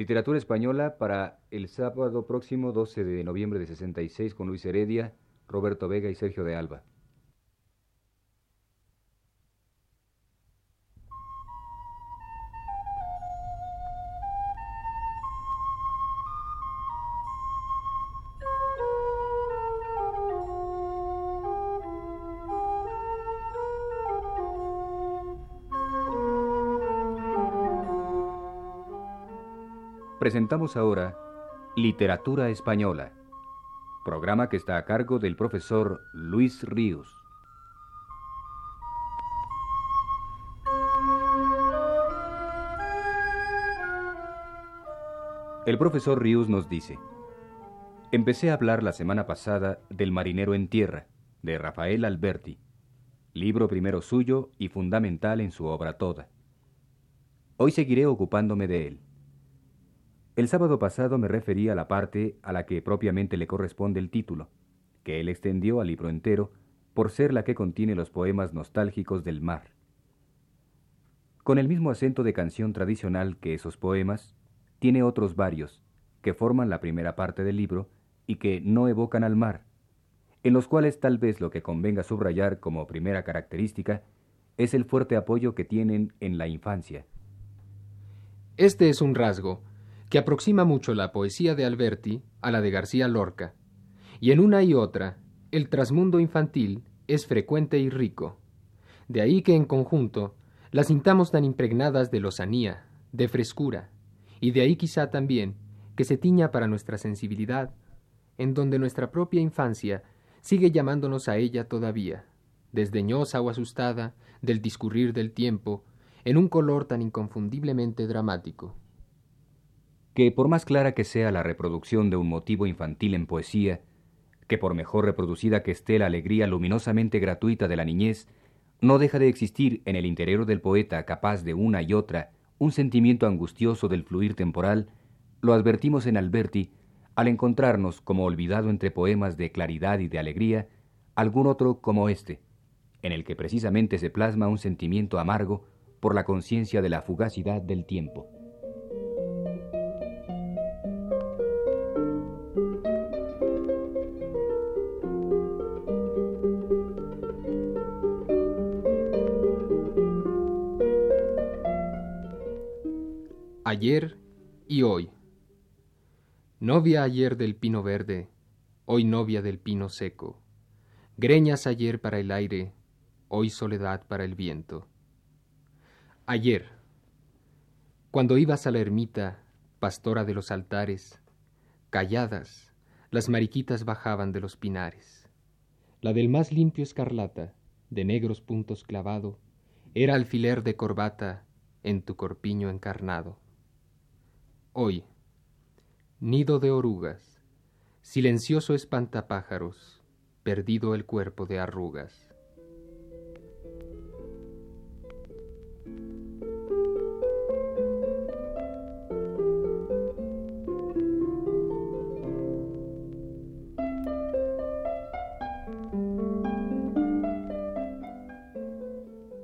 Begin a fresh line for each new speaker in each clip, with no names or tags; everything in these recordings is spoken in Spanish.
Literatura española para el sábado próximo 12 de noviembre de 66 con Luis Heredia, Roberto Vega y Sergio de Alba. Presentamos ahora Literatura Española, programa que está a cargo del profesor Luis Ríos. El profesor Ríos nos dice, empecé a hablar la semana pasada del Marinero en Tierra, de Rafael Alberti, libro primero suyo y fundamental en su obra toda. Hoy seguiré ocupándome de él. El sábado pasado me referí a la parte a la que propiamente le corresponde el título, que él extendió al libro entero, por ser la que contiene los poemas nostálgicos del mar. Con el mismo acento de canción tradicional que esos poemas, tiene otros varios, que forman la primera parte del libro y que no evocan al mar, en los cuales tal vez lo que convenga subrayar como primera característica es el fuerte apoyo que tienen en la infancia.
Este es un rasgo que aproxima mucho la poesía de Alberti a la de García Lorca, y en una y otra, el trasmundo infantil es frecuente y rico. De ahí que en conjunto las sintamos tan impregnadas de lozanía, de frescura, y de ahí quizá también que se tiña para nuestra sensibilidad, en donde nuestra propia infancia sigue llamándonos a ella todavía, desdeñosa o asustada del discurrir del tiempo, en un color tan inconfundiblemente dramático
que por más clara que sea la reproducción de un motivo infantil en poesía, que por mejor reproducida que esté la alegría luminosamente gratuita de la niñez, no deja de existir en el interior del poeta capaz de una y otra un sentimiento angustioso del fluir temporal, lo advertimos en Alberti al encontrarnos como olvidado entre poemas de claridad y de alegría, algún otro como este, en el que precisamente se plasma un sentimiento amargo por la conciencia de la fugacidad del tiempo.
Ayer y hoy. Novia ayer del pino verde, hoy novia del pino seco. Greñas ayer para el aire, hoy soledad para el viento. Ayer, cuando ibas a la ermita, pastora de los altares, calladas, las mariquitas bajaban de los pinares. La del más limpio escarlata, de negros puntos clavado, era alfiler de corbata en tu corpiño encarnado. Hoy, nido de orugas, silencioso espantapájaros, perdido el cuerpo de arrugas.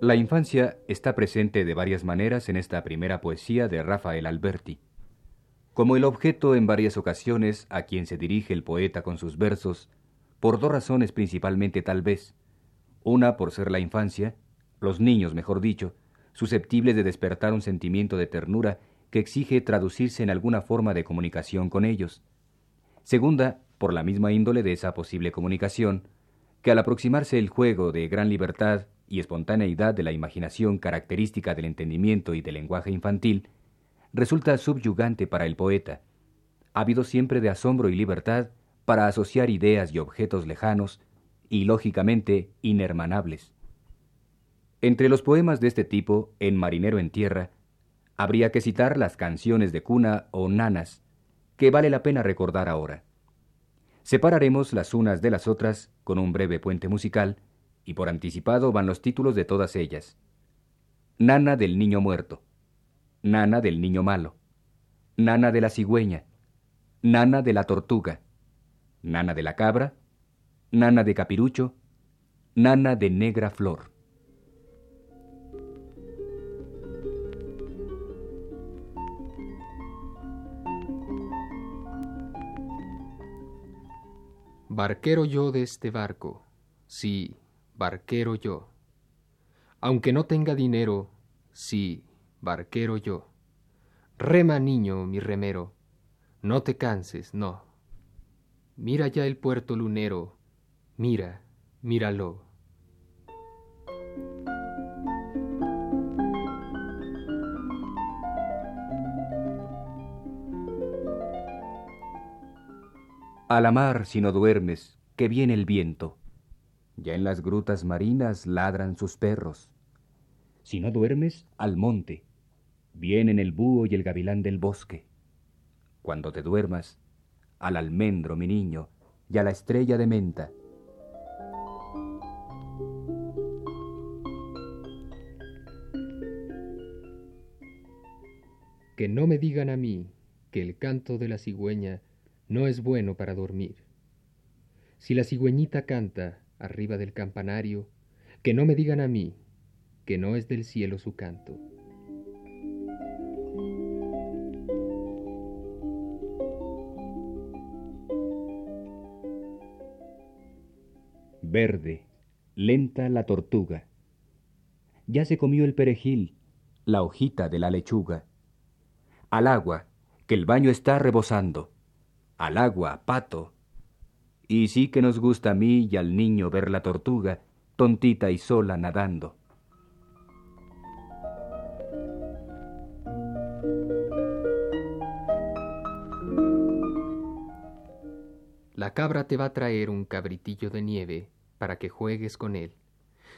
La infancia está presente de varias maneras en esta primera poesía de Rafael Alberti como el objeto en varias ocasiones a quien se dirige el poeta con sus versos, por dos razones principalmente tal vez. Una por ser la infancia, los niños, mejor dicho, susceptibles de despertar un sentimiento de ternura que exige traducirse en alguna forma de comunicación con ellos. Segunda, por la misma índole de esa posible comunicación, que al aproximarse el juego de gran libertad y espontaneidad de la imaginación característica del entendimiento y del lenguaje infantil, resulta subyugante para el poeta. Habido siempre de asombro y libertad para asociar ideas y objetos lejanos y, lógicamente, inhermanables. Entre los poemas de este tipo, en Marinero en Tierra, habría que citar las canciones de cuna o nanas, que vale la pena recordar ahora. Separaremos las unas de las otras con un breve puente musical, y por anticipado van los títulos de todas ellas. Nana del Niño Muerto, nana del niño malo, nana de la cigüeña, nana de la tortuga, nana de la cabra, nana de capirucho, nana de negra flor.
Barquero yo de este barco, sí, barquero yo. Aunque no tenga dinero, sí, barquero yo. Rema, niño, mi remero, no te canses, no. Mira ya el puerto lunero, mira, míralo.
A la mar si no duermes, que viene el viento. Ya en las grutas marinas ladran sus perros. Si no duermes, al monte. Vienen el búho y el gavilán del bosque. Cuando te duermas, al almendro, mi niño, y a la estrella de menta.
Que no me digan a mí que el canto de la cigüeña no es bueno para dormir. Si la cigüeñita canta arriba del campanario, que no me digan a mí que no es del cielo su canto.
Verde, lenta la tortuga. Ya se comió el perejil, la hojita de la lechuga. Al agua, que el baño está rebosando al agua, pato. Y sí que nos gusta a mí y al niño ver la tortuga, tontita y sola nadando.
La cabra te va a traer un cabritillo de nieve para que juegues con él.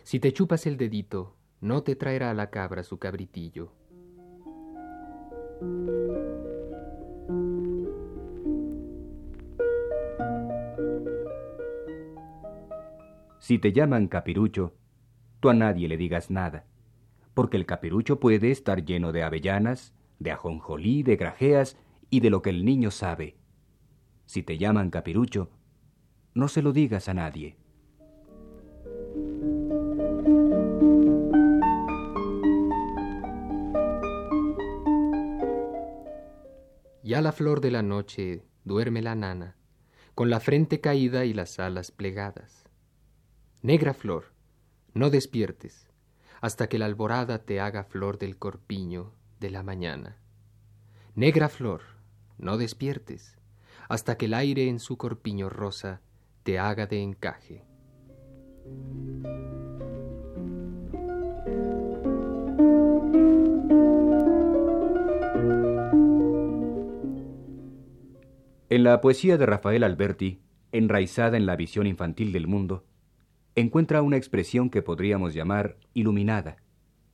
Si te chupas el dedito, no te traerá la cabra su cabritillo.
Si te llaman capirucho, tú a nadie le digas nada, porque el capirucho puede estar lleno de avellanas, de ajonjolí, de grajeas y de lo que el niño sabe. Si te llaman capirucho, no se lo digas a nadie.
Ya la flor de la noche duerme la nana, con la frente caída y las alas plegadas. Negra flor, no despiertes hasta que la alborada te haga flor del corpiño de la mañana. Negra flor, no despiertes hasta que el aire en su corpiño rosa te haga de encaje.
En la poesía de Rafael Alberti, enraizada en la visión infantil del mundo, encuentra una expresión que podríamos llamar iluminada,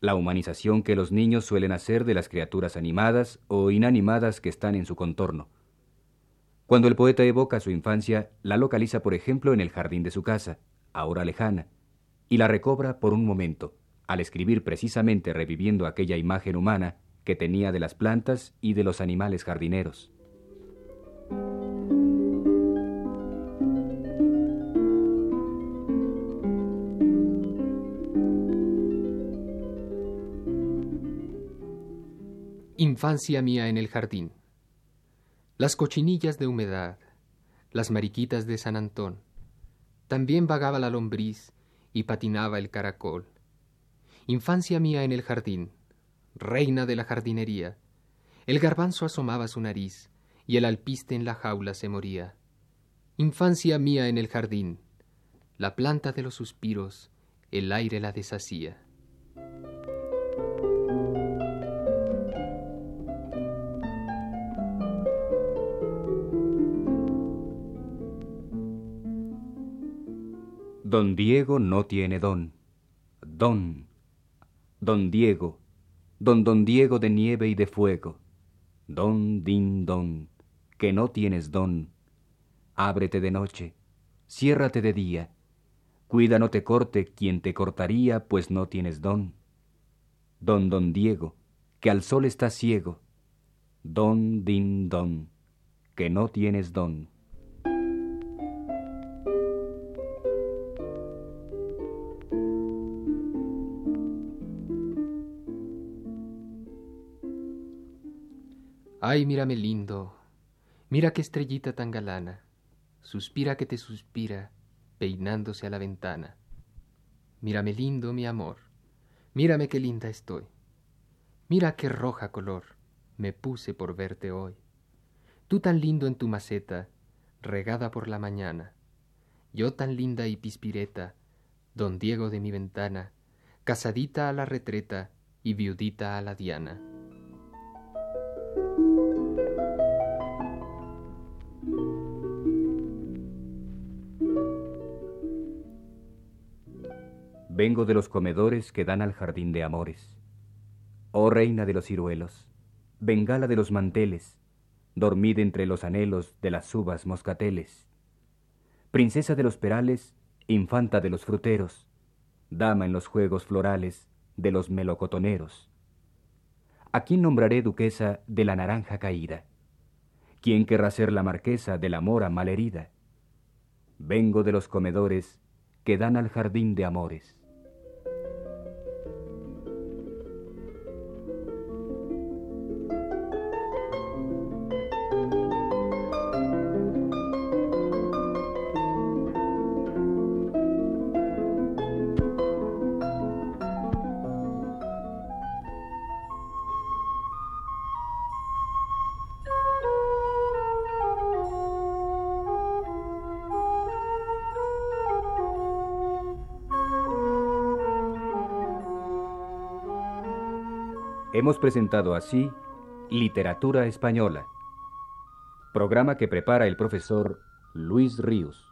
la humanización que los niños suelen hacer de las criaturas animadas o inanimadas que están en su contorno. Cuando el poeta evoca su infancia, la localiza, por ejemplo, en el jardín de su casa, ahora lejana, y la recobra por un momento, al escribir precisamente reviviendo aquella imagen humana que tenía de las plantas y de los animales jardineros.
Infancia mía en el jardín. Las cochinillas de humedad, las mariquitas de San Antón. También vagaba la lombriz y patinaba el caracol. Infancia mía en el jardín, reina de la jardinería. El garbanzo asomaba su nariz y el alpiste en la jaula se moría. Infancia mía en el jardín, la planta de los suspiros, el aire la deshacía.
Don Diego no tiene don. Don. Don Diego. Don Don Diego de nieve y de fuego. Don din don. Que no tienes don. Ábrete de noche. Ciérrate de día. Cuida no te corte quien te cortaría, pues no tienes don. Don Don Diego, que al sol está ciego. Don din don. Que no tienes don.
Ay, mírame lindo, mira qué estrellita tan galana. suspira que te suspira, peinándose a la ventana. Mírame lindo, mi amor, mírame qué linda estoy. Mira qué roja color me puse por verte hoy. Tú tan lindo en tu maceta, regada por la mañana. Yo tan linda y pispireta, don Diego de mi ventana, casadita a la retreta y viudita a la diana.
Vengo de los comedores que dan al jardín de amores. Oh reina de los ciruelos, bengala de los manteles, dormid entre los anhelos de las uvas moscateles. Princesa de los perales, infanta de los fruteros, dama en los juegos florales de los melocotoneros. ¿A quién nombraré duquesa de la naranja caída? ¿Quién querrá ser la marquesa de la mora malherida? Vengo de los comedores que dan al jardín de amores. Hemos presentado así Literatura Española, programa que prepara el profesor Luis Ríos.